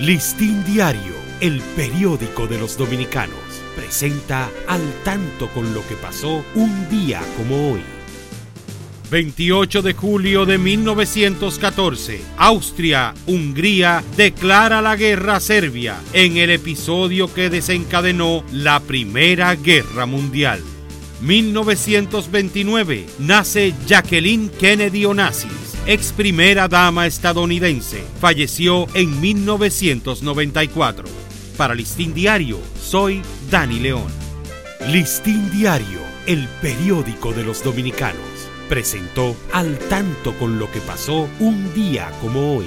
Listín Diario, el periódico de los dominicanos, presenta al tanto con lo que pasó un día como hoy. 28 de julio de 1914, Austria-Hungría declara la guerra a Serbia en el episodio que desencadenó la Primera Guerra Mundial. 1929, nace Jacqueline Kennedy Onassis ex primera dama estadounidense, falleció en 1994. Para Listín Diario, soy Dani León. Listín Diario, el periódico de los dominicanos, presentó al tanto con lo que pasó un día como hoy.